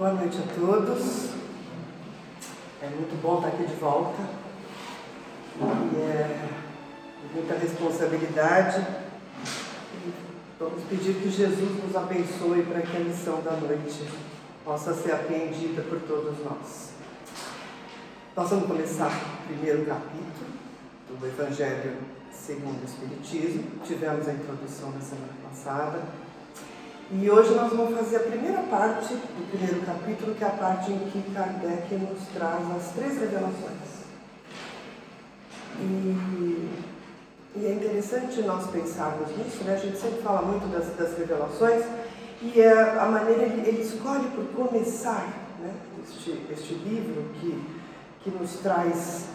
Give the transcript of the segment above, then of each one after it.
Boa noite a todos. É muito bom estar aqui de volta. E é muita responsabilidade. Vamos pedir que Jesus nos abençoe para que a missão da noite possa ser apreendida por todos nós. Nós vamos começar o primeiro capítulo do Evangelho segundo o Espiritismo. Tivemos a introdução na semana passada. E hoje nós vamos fazer a primeira parte do primeiro capítulo, que é a parte em que Kardec nos traz as três revelações. E, e é interessante nós pensarmos nisso, né? A gente sempre fala muito das, das revelações e é a maneira ele, ele escolhe por começar né? este, este livro que, que nos traz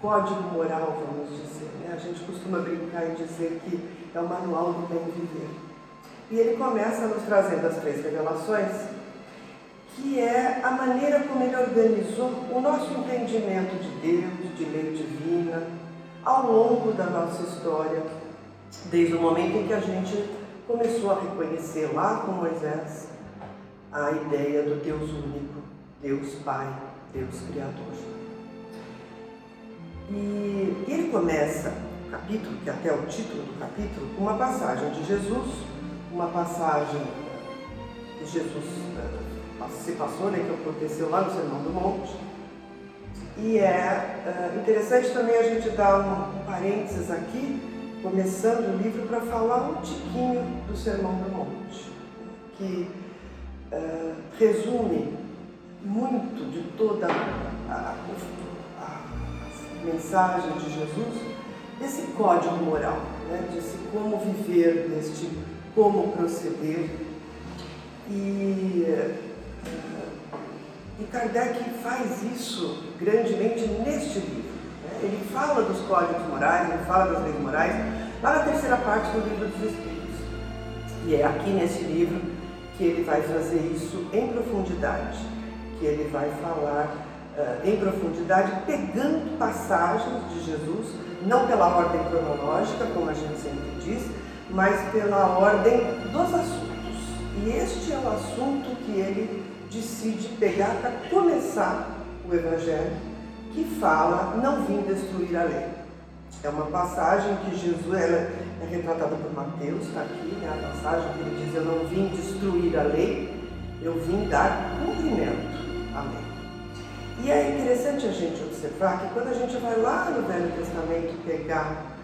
código moral, vamos dizer. Né? A gente costuma brincar e dizer que é o manual do bem viver. E ele começa nos trazendo as três revelações, que é a maneira como ele organizou o nosso entendimento de Deus, de lei divina, ao longo da nossa história, desde o momento em que a gente começou a reconhecer lá com Moisés a ideia do Deus único, Deus Pai, Deus Criador. E ele começa o capítulo, que é até o título do capítulo, uma passagem de Jesus uma passagem que Jesus uh, se passou, né, que aconteceu lá no Sermão do Monte. E é uh, interessante também a gente dar um parênteses aqui, começando o livro, para falar um tiquinho do Sermão do Monte, que uh, resume muito de toda a, a, a mensagem de Jesus, desse código moral, né, desse como viver neste como proceder. E, e Kardec faz isso grandemente neste livro. Né? Ele fala dos códigos morais, ele fala das leis morais, lá na terceira parte do livro dos Espíritos. E é aqui nesse livro que ele vai fazer isso em profundidade, que ele vai falar uh, em profundidade, pegando passagens de Jesus, não pela ordem cronológica, como a gente sempre diz, mas pela ordem dos assuntos. E este é o assunto que ele decide pegar para começar o Evangelho, que fala: Não vim destruir a lei. É uma passagem que Jesus ela é retratada por Mateus, está aqui, né, a passagem que ele diz: Eu não vim destruir a lei, eu vim dar cumprimento à lei. E é interessante a gente observar que quando a gente vai lá no Velho Testamento pegar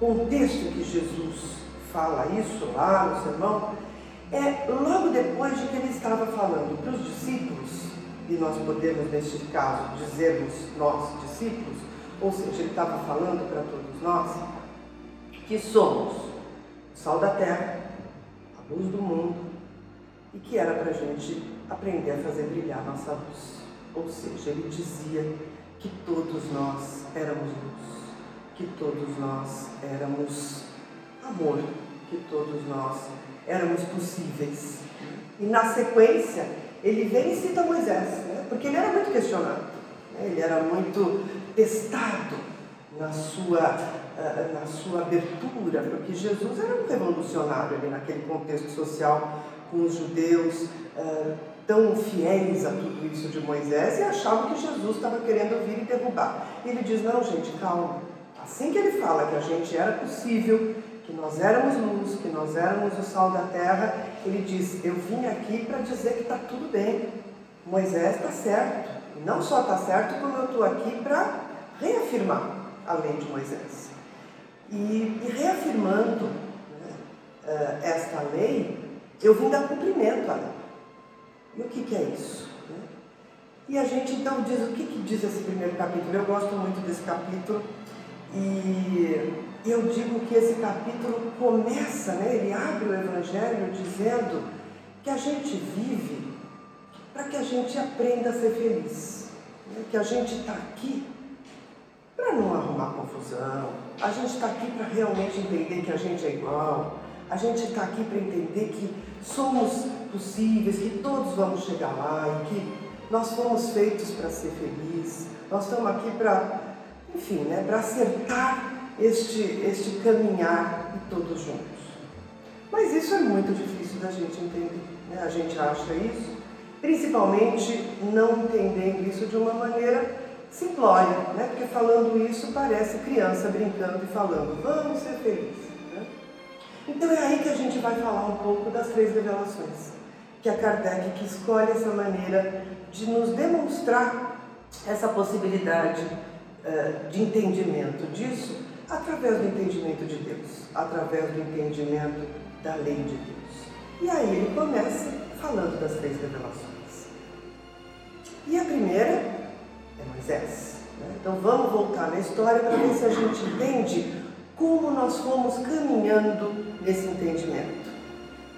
o contexto que Jesus fala isso lá no sermão, é logo depois de que ele estava falando para os discípulos, e nós podemos, neste caso, dizermos nós discípulos, ou seja, ele estava falando para todos nós, que somos o sal da terra, a luz do mundo, e que era para a gente aprender a fazer brilhar nossa luz. Ou seja, ele dizia que todos nós éramos luz, que todos nós éramos amor, que todos nós éramos possíveis. E na sequência, ele vem e cita Moisés, né? porque ele era muito questionado, né? ele era muito testado na sua, uh, na sua abertura, porque Jesus era um revolucionário ali naquele contexto social com os judeus uh, tão fiéis a tudo isso de Moisés e achavam que Jesus estava querendo vir e derrubar. E ele diz: Não, gente, calma. Assim que ele fala que a gente era possível, que nós éramos luz, que nós éramos o sal da terra, ele diz: Eu vim aqui para dizer que está tudo bem. Moisés está certo. Não só está certo, como eu estou aqui para reafirmar a lei de Moisés. E, e reafirmando né, uh, esta lei, eu vim dar cumprimento à lei. E o que, que é isso? Né? E a gente então diz: o que, que diz esse primeiro capítulo? Eu gosto muito desse capítulo. E eu digo que esse capítulo começa, né, ele abre o Evangelho dizendo que a gente vive para que a gente aprenda a ser feliz, né, que a gente está aqui para não arrumar confusão, a gente está aqui para realmente entender que a gente é igual, a gente está aqui para entender que somos possíveis, que todos vamos chegar lá e que nós fomos feitos para ser felizes, nós estamos aqui para, enfim, né, para acertar este, este caminhar e todos juntos. Mas isso é muito difícil da gente entender. Né? A gente acha isso, principalmente não entendendo isso de uma maneira simplória, né? porque falando isso parece criança brincando e falando, vamos ser felizes. Né? Então é aí que a gente vai falar um pouco das três revelações, que a Kardec que escolhe essa maneira de nos demonstrar essa possibilidade uh, de entendimento disso através do entendimento de Deus, através do entendimento da lei de Deus. E aí ele começa falando das três revelações. E a primeira é Moisés. Né? Então vamos voltar na história para ver se a gente entende como nós fomos caminhando nesse entendimento.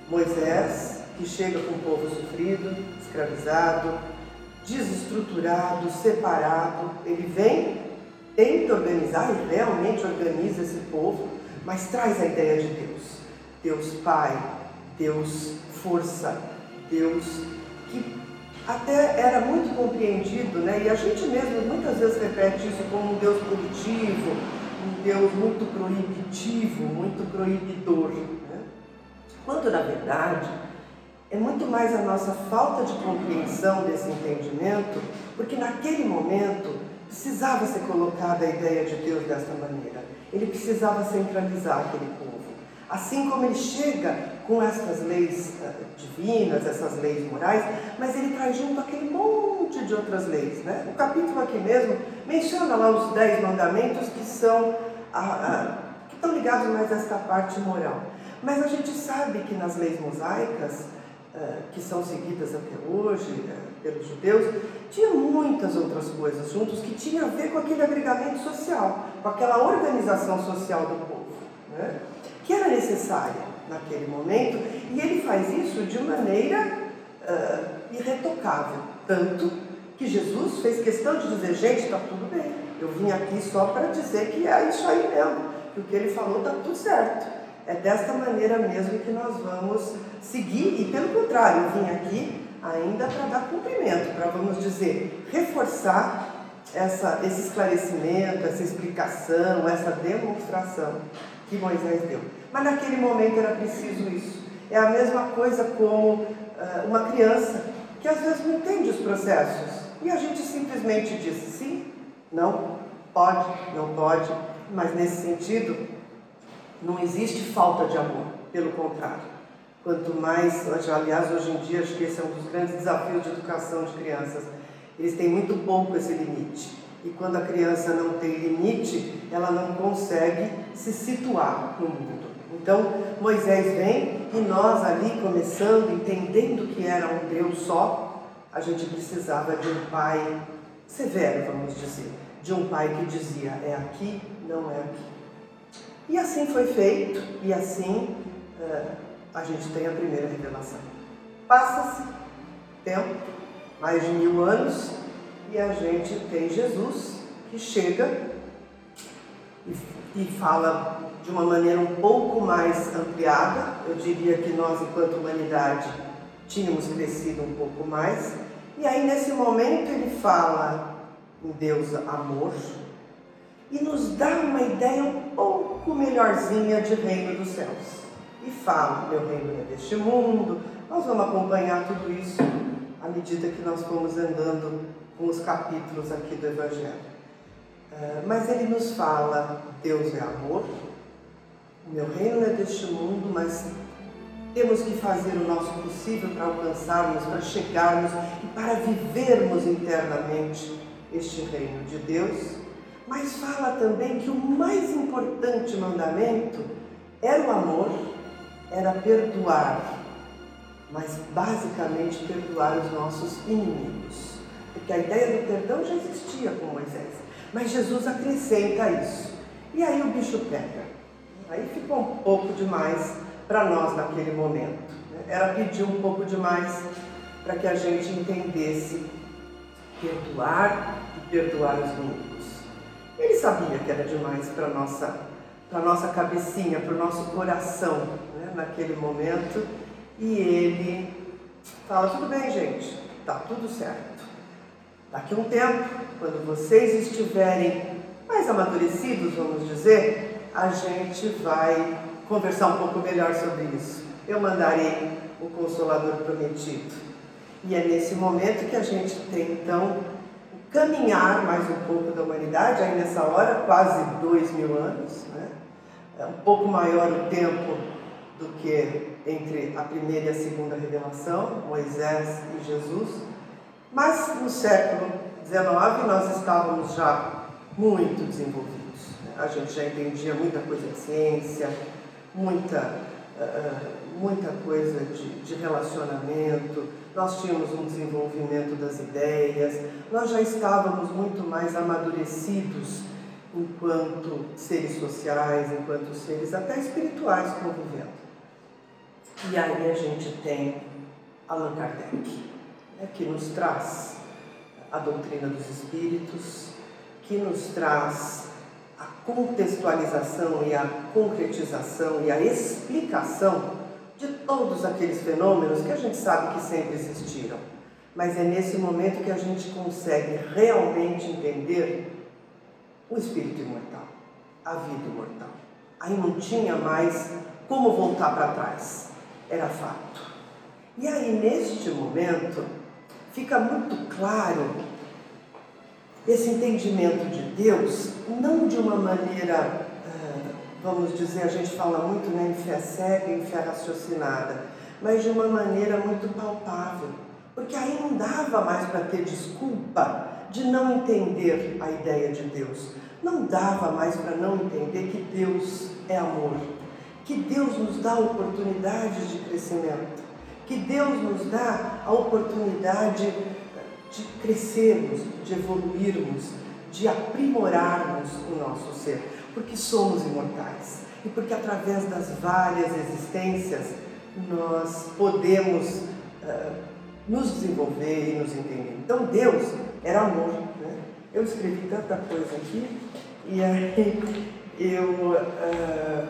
Moisés, que chega com o povo sofrido, escravizado, desestruturado, separado, ele vem, tenta organizar e realmente organiza esse povo, mas traz a ideia de Deus. Deus Pai, Deus Força, Deus que até era muito compreendido, né? e a gente mesmo muitas vezes repete isso como um Deus punitivo, um Deus muito proibitivo, muito proibidor. Né? Quando na verdade é muito mais a nossa falta de compreensão desse entendimento, porque naquele momento precisava ser colocada a ideia de Deus desta maneira. Ele precisava centralizar aquele povo. Assim como ele chega com essas leis uh, divinas, essas leis morais, mas ele traz junto aquele monte de outras leis. Né? O capítulo aqui mesmo menciona lá os dez mandamentos que são uh, uh, que estão ligados mais a esta parte moral. Mas a gente sabe que nas leis mosaicas eh, que são seguidas até hoje eh, pelos judeus, tinha muitas outras coisas juntos que tinham a ver com aquele agregamento social, com aquela organização social do povo, né? que era necessária naquele momento, e ele faz isso de maneira uh, irretocável, tanto que Jesus fez questão de dizer, gente, está tudo bem, eu vim aqui só para dizer que é isso aí mesmo, que o que ele falou está tudo certo. É desta maneira mesmo que nós vamos seguir, e pelo contrário, eu vim aqui ainda para dar cumprimento, para, vamos dizer, reforçar essa, esse esclarecimento, essa explicação, essa demonstração que Moisés deu. Mas naquele momento era preciso isso. É a mesma coisa como uh, uma criança que às vezes não entende os processos e a gente simplesmente diz sim, não, pode, não pode, mas nesse sentido não existe falta de amor, pelo contrário. Quanto mais, aliás, hoje em dia, acho que esse é um dos grandes desafios de educação de crianças. Eles têm muito pouco esse limite. E quando a criança não tem limite, ela não consegue se situar no mundo. Então, Moisés vem e nós ali, começando, entendendo que era um Deus só, a gente precisava de um pai severo, vamos dizer. De um pai que dizia: é aqui, não é aqui. E assim foi feito, e assim uh, a gente tem a primeira revelação. Passa-se tempo, mais de mil anos, e a gente tem Jesus que chega e, e fala de uma maneira um pouco mais ampliada. Eu diria que nós, enquanto humanidade, tínhamos crescido um pouco mais. E aí, nesse momento, ele fala em Deus amor, e nos dá uma ideia um pouco melhorzinha de reino dos céus. E fala, meu reino é deste mundo. Nós vamos acompanhar tudo isso à medida que nós formos andando com os capítulos aqui do Evangelho. Uh, mas ele nos fala, Deus é amor, o meu reino é deste mundo, mas temos que fazer o nosso possível para alcançarmos, para chegarmos e para vivermos internamente este reino de Deus mas fala também que o mais importante mandamento era o amor, era perdoar, mas basicamente perdoar os nossos inimigos. Porque a ideia do perdão já existia com Moisés, mas Jesus acrescenta isso. E aí o bicho pega. Aí ficou um pouco demais para nós naquele momento. Né? Era pedir um pouco demais para que a gente entendesse perdoar e perdoar os inimigos. Ele sabia que era demais para a nossa, nossa cabecinha, para o nosso coração, naquele momento. E ele fala: tudo bem, gente, tá tudo certo. Daqui a um tempo, quando vocês estiverem mais amadurecidos, vamos dizer, a gente vai conversar um pouco melhor sobre isso. Eu mandarei o Consolador prometido. E é nesse momento que a gente tem então caminhar mais um pouco da humanidade, aí nessa hora, quase dois mil anos, né? é um pouco maior o tempo do que entre a primeira e a segunda revelação, Moisés e Jesus, mas no século XIX nós estávamos já muito desenvolvidos. Né? A gente já entendia muita coisa de ciência, muita, uh, muita coisa de, de relacionamento, nós tínhamos um desenvolvimento das ideias, nós já estávamos muito mais amadurecidos enquanto seres sociais, enquanto seres até espirituais convivendo. E aí a gente tem Allan Kardec, né, que nos traz a doutrina dos espíritos, que nos traz a contextualização e a concretização e a explicação de todos aqueles fenômenos que a gente sabe que sempre existiram. Mas é nesse momento que a gente consegue realmente entender o espírito imortal, a vida imortal. Aí não tinha mais como voltar para trás, era fato. E aí, neste momento, fica muito claro esse entendimento de Deus, não de uma maneira vamos dizer, a gente fala muito né, em fé cega, em fé raciocinada, mas de uma maneira muito palpável. Porque aí não dava mais para ter desculpa de não entender a ideia de Deus. Não dava mais para não entender que Deus é amor, que Deus nos dá oportunidades de crescimento, que Deus nos dá a oportunidade de crescermos, de evoluirmos, de aprimorarmos o nosso ser porque somos imortais e porque através das várias existências nós podemos uh, nos desenvolver e nos entender. Então Deus era amor. Né? Eu escrevi tanta coisa aqui e aí eu, uh,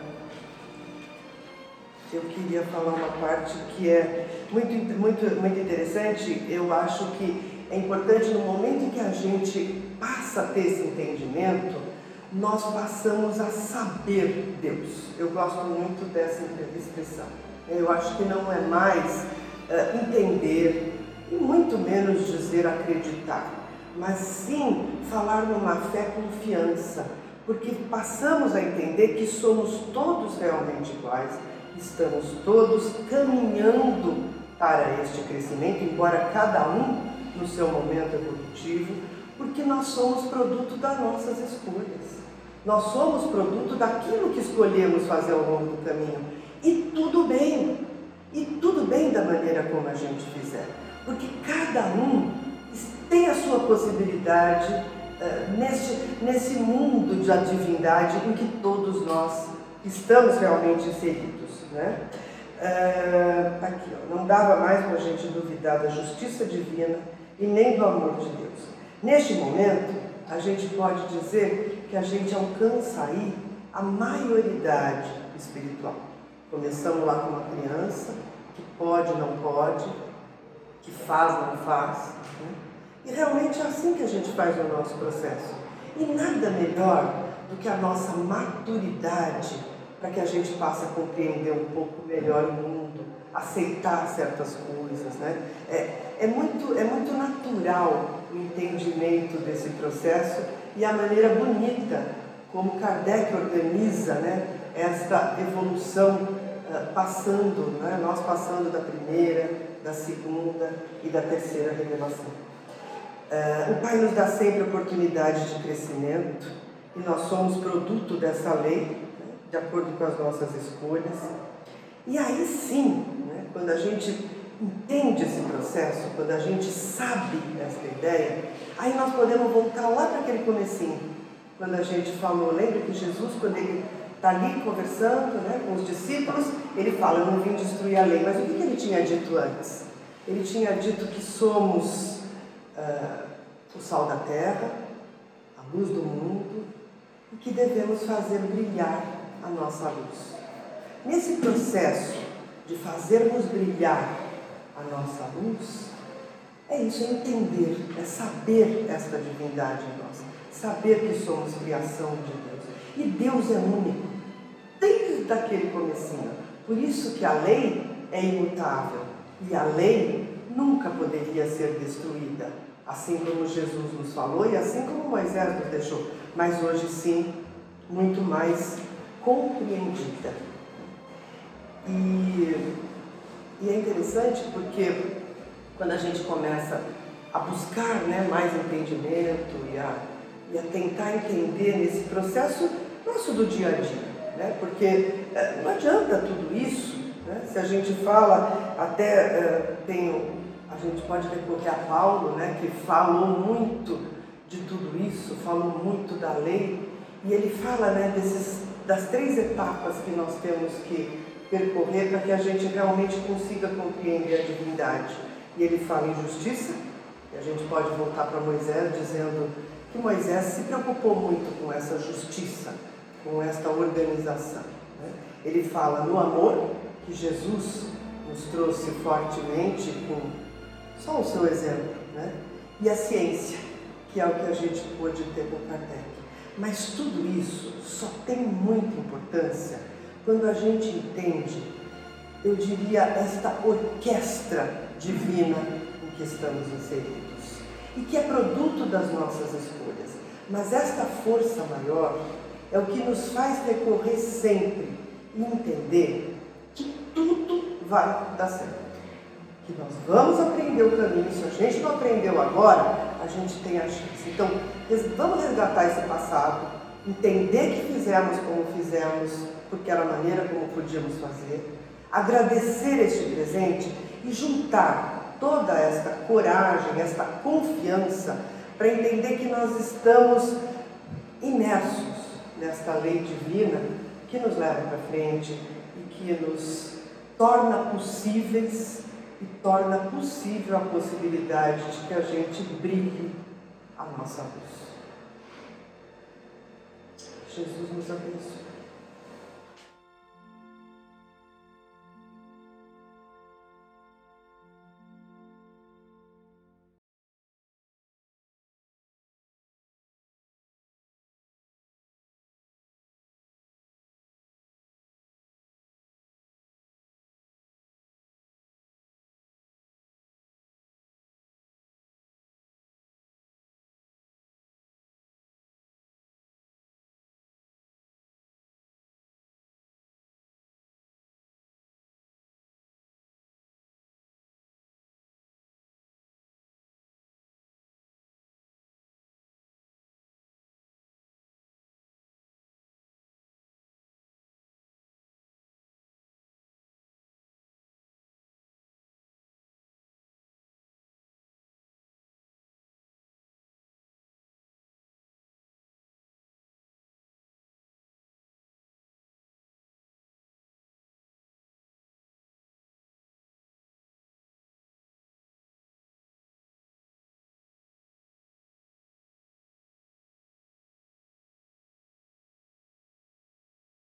eu queria falar uma parte que é muito, muito, muito interessante. Eu acho que é importante no momento em que a gente passa a ter esse entendimento, nós passamos a saber Deus. Eu gosto muito dessa expressão. Eu acho que não é mais uh, entender e muito menos dizer acreditar, mas sim falar numa fé confiança, porque passamos a entender que somos todos realmente iguais, estamos todos caminhando para este crescimento, embora cada um no seu momento evolutivo, porque nós somos produto das nossas escolhas. Nós somos produto daquilo que escolhemos fazer ao longo do caminho. E tudo bem. E tudo bem da maneira como a gente fizer. Porque cada um tem a sua possibilidade uh, nesse, nesse mundo da divindade em que todos nós estamos realmente inseridos. Né? Uh, aqui, ó, não dava mais para a gente duvidar da justiça divina e nem do amor de Deus. Neste momento, a gente pode dizer que a gente alcança aí a maioridade espiritual. Começamos lá com uma criança, que pode, não pode, que faz, não faz. Né? E realmente é assim que a gente faz o nosso processo. E nada melhor do que a nossa maturidade para que a gente possa compreender um pouco melhor o mundo, aceitar certas coisas. Né? É, é, muito, é muito natural o entendimento desse processo e a maneira bonita como Kardec organiza né, esta evolução uh, passando, né, nós passando da primeira, da segunda e da terceira revelação. Uh, o Pai nos dá sempre oportunidades de crescimento e nós somos produto dessa lei, de acordo com as nossas escolhas. E aí sim, né, quando a gente entende esse processo, quando a gente sabe essa ideia, aí nós podemos voltar lá para aquele comecinho, quando a gente falou, lembra que Jesus, quando ele está ali conversando né, com os discípulos, ele fala, eu não vim destruir a lei, mas o que, que ele tinha dito antes? Ele tinha dito que somos uh, o sal da terra, a luz do mundo, e que devemos fazer brilhar a nossa luz. Nesse processo de fazermos brilhar a nossa luz, é isso, é entender, é saber esta divindade em nós, saber que somos criação de Deus. E Deus é único, desde aquele comecinho. Por isso que a lei é imutável. E a lei nunca poderia ser destruída, assim como Jesus nos falou e assim como Moisés nos deixou, mas hoje sim, muito mais compreendida. E, e é interessante porque quando a gente começa a buscar né, mais entendimento e a, e a tentar entender nesse processo nosso do dia a dia, né? porque é, não adianta tudo isso, né? se a gente fala, até é, tem, a gente pode recorrer a Paulo, né, que falou muito de tudo isso, falou muito da lei, e ele fala né, desses, das três etapas que nós temos que percorrer para que a gente realmente consiga compreender a divindade. E ele fala em justiça, e a gente pode voltar para Moisés dizendo que Moisés se preocupou muito com essa justiça, com esta organização. Né? Ele fala no amor, que Jesus nos trouxe fortemente com só o seu exemplo, né? e a ciência, que é o que a gente pôde ter com Kardec. Mas tudo isso só tem muita importância quando a gente entende, eu diria, esta orquestra divina em que estamos inseridos e que é produto das nossas escolhas. Mas esta força maior é o que nos faz recorrer sempre e entender que tudo vai dar certo. Que nós vamos aprender o caminho, se a gente não aprendeu agora, a gente tem a chance. Então, vamos resgatar esse passado, entender que fizemos como fizemos, porque era a maneira como podíamos fazer, agradecer este presente e juntar toda esta coragem, esta confiança, para entender que nós estamos imersos nesta lei divina que nos leva para frente e que nos torna possíveis e torna possível a possibilidade de que a gente brilhe a nossa luz. Jesus nos abençoe.